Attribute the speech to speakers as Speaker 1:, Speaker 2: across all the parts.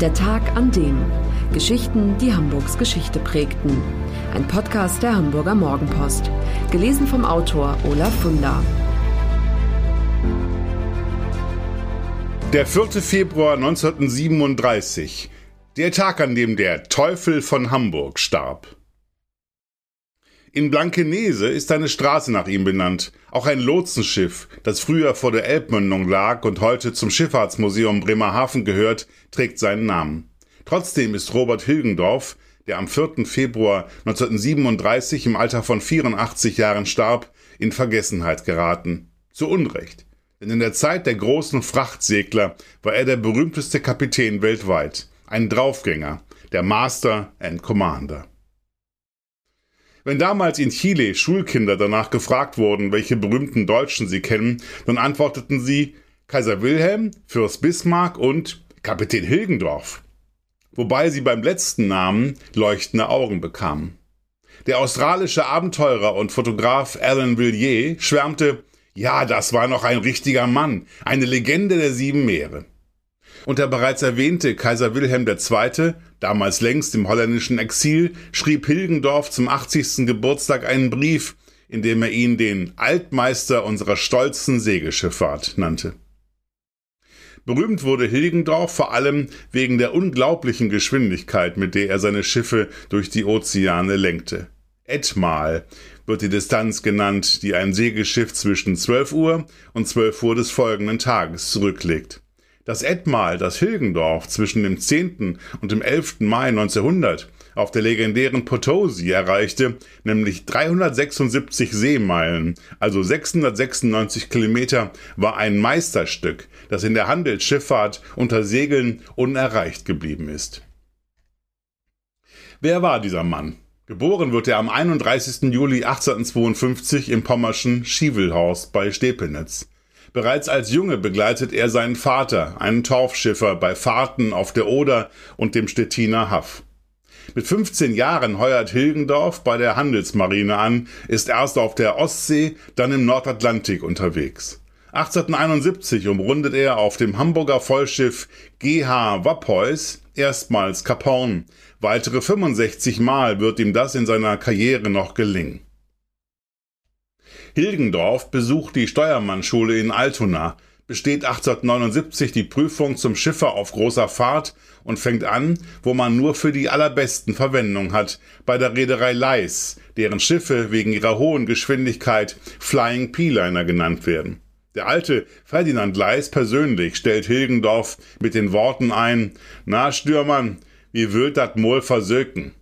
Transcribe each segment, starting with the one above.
Speaker 1: Der Tag an dem. Geschichten, die Hamburgs Geschichte prägten. Ein Podcast der Hamburger Morgenpost. Gelesen vom Autor Olaf Funder.
Speaker 2: Der 4. Februar 1937. Der Tag, an dem der Teufel von Hamburg starb. In Blankenese ist eine Straße nach ihm benannt. Auch ein Lotsenschiff, das früher vor der Elbmündung lag und heute zum Schifffahrtsmuseum Bremerhaven gehört, trägt seinen Namen. Trotzdem ist Robert Hilgendorf, der am 4. Februar 1937 im Alter von 84 Jahren starb, in Vergessenheit geraten. Zu Unrecht. Denn in der Zeit der großen Frachtsegler war er der berühmteste Kapitän weltweit. Ein Draufgänger, der Master and Commander. Wenn damals in Chile Schulkinder danach gefragt wurden, welche berühmten Deutschen sie kennen, dann antworteten sie Kaiser Wilhelm, Fürst Bismarck und Kapitän Hilgendorf. Wobei sie beim letzten Namen leuchtende Augen bekamen. Der australische Abenteurer und Fotograf Alan Villiers schwärmte, ja, das war noch ein richtiger Mann, eine Legende der sieben Meere. Und der bereits erwähnte Kaiser Wilhelm II., damals längst im holländischen Exil, schrieb Hilgendorf zum 80. Geburtstag einen Brief, in dem er ihn den Altmeister unserer stolzen Segelschifffahrt nannte. Berühmt wurde Hilgendorf vor allem wegen der unglaublichen Geschwindigkeit, mit der er seine Schiffe durch die Ozeane lenkte. Etmal wird die Distanz genannt, die ein Segelschiff zwischen 12 Uhr und 12 Uhr des folgenden Tages zurücklegt. Das Etmal, das Hilgendorf zwischen dem 10. und dem 11. Mai 1900 auf der legendären Potosi erreichte, nämlich 376 Seemeilen, also 696 Kilometer, war ein Meisterstück, das in der Handelsschifffahrt unter Segeln unerreicht geblieben ist. Wer war dieser Mann? Geboren wird er am 31. Juli 1852 im pommerschen Schiewelhaus bei Stepenitz. Bereits als Junge begleitet er seinen Vater, einen Torfschiffer, bei Fahrten auf der Oder und dem Stettiner Haff. Mit 15 Jahren heuert Hilgendorf bei der Handelsmarine an, ist erst auf der Ostsee, dann im Nordatlantik unterwegs. 1871 umrundet er auf dem Hamburger Vollschiff GH Wappeus erstmals Kap Horn. Weitere 65 Mal wird ihm das in seiner Karriere noch gelingen. Hilgendorf besucht die Steuermannschule in Altona, besteht 1879 die Prüfung zum Schiffer auf großer Fahrt und fängt an, wo man nur für die allerbesten Verwendung hat, bei der Reederei Leis, deren Schiffe wegen ihrer hohen Geschwindigkeit Flying P-Liner genannt werden. Der alte Ferdinand Leis persönlich stellt Hilgendorf mit den Worten ein, na Stürmann, wie wird dat Mol versöken?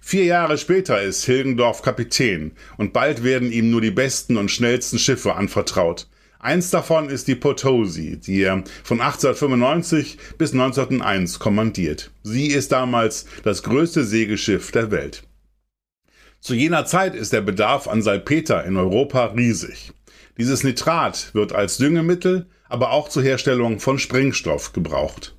Speaker 2: Vier Jahre später ist Hilgendorf Kapitän und bald werden ihm nur die besten und schnellsten Schiffe anvertraut. Eins davon ist die Potosi, die er von 1895 bis 1901 kommandiert. Sie ist damals das größte Segelschiff der Welt. Zu jener Zeit ist der Bedarf an Salpeter in Europa riesig. Dieses Nitrat wird als Düngemittel, aber auch zur Herstellung von Sprengstoff gebraucht.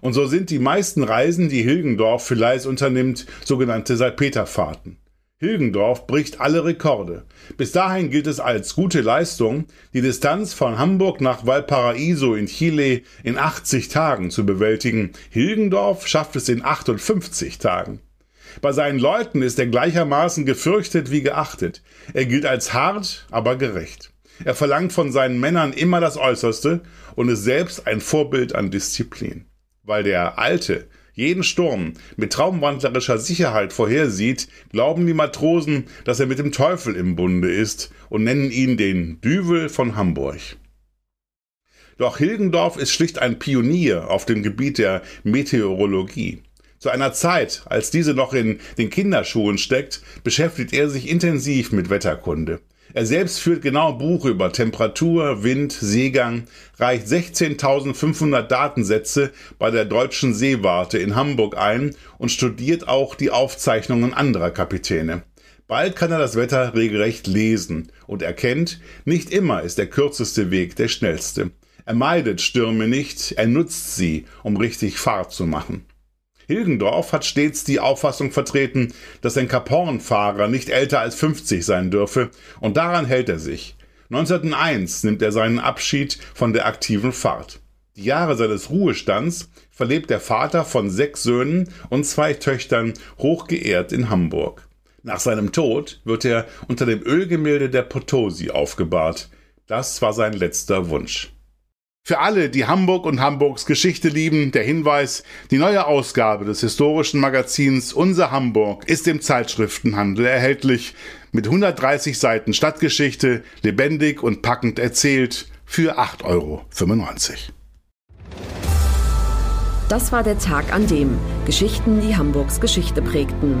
Speaker 2: Und so sind die meisten Reisen, die Hilgendorf für Leis unternimmt, sogenannte Salpeterfahrten. Hilgendorf bricht alle Rekorde. Bis dahin gilt es als gute Leistung, die Distanz von Hamburg nach Valparaiso in Chile in 80 Tagen zu bewältigen. Hilgendorf schafft es in 58 Tagen. Bei seinen Leuten ist er gleichermaßen gefürchtet wie geachtet. Er gilt als hart, aber gerecht. Er verlangt von seinen Männern immer das Äußerste und ist selbst ein Vorbild an Disziplin weil der Alte jeden Sturm mit traumwandlerischer Sicherheit vorhersieht, glauben die Matrosen, dass er mit dem Teufel im Bunde ist und nennen ihn den Düvel von Hamburg. Doch Hilgendorf ist schlicht ein Pionier auf dem Gebiet der Meteorologie. Zu einer Zeit, als diese noch in den Kinderschuhen steckt, beschäftigt er sich intensiv mit Wetterkunde. Er selbst führt genau Buch über Temperatur, Wind, Seegang, reicht 16.500 Datensätze bei der Deutschen Seewarte in Hamburg ein und studiert auch die Aufzeichnungen anderer Kapitäne. Bald kann er das Wetter regelrecht lesen und erkennt, nicht immer ist der kürzeste Weg der schnellste. Er meidet Stürme nicht, er nutzt sie, um richtig Fahrt zu machen. Hilgendorf hat stets die Auffassung vertreten, dass ein Kapornfahrer nicht älter als 50 sein dürfe, und daran hält er sich. 1901 nimmt er seinen Abschied von der aktiven Fahrt. Die Jahre seines Ruhestands verlebt der Vater von sechs Söhnen und zwei Töchtern hochgeehrt in Hamburg. Nach seinem Tod wird er unter dem Ölgemälde der Potosi aufgebahrt. Das war sein letzter Wunsch. Für alle, die Hamburg und Hamburgs Geschichte lieben, der Hinweis, die neue Ausgabe des historischen Magazins Unser Hamburg ist im Zeitschriftenhandel erhältlich, mit 130 Seiten Stadtgeschichte, lebendig und packend erzählt, für 8,95 Euro.
Speaker 1: Das war der Tag an dem Geschichten, die Hamburgs Geschichte prägten.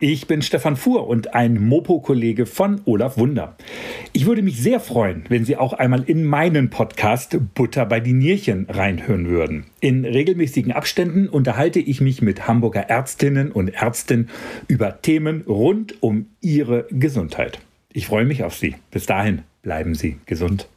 Speaker 3: Ich bin Stefan Fuhr und ein Mopo-Kollege von Olaf Wunder. Ich würde mich sehr freuen, wenn Sie auch einmal in meinen Podcast Butter bei die Nierchen reinhören würden. In regelmäßigen Abständen unterhalte ich mich mit Hamburger Ärztinnen und Ärzten über Themen rund um ihre Gesundheit. Ich freue mich auf Sie. Bis dahin bleiben Sie gesund.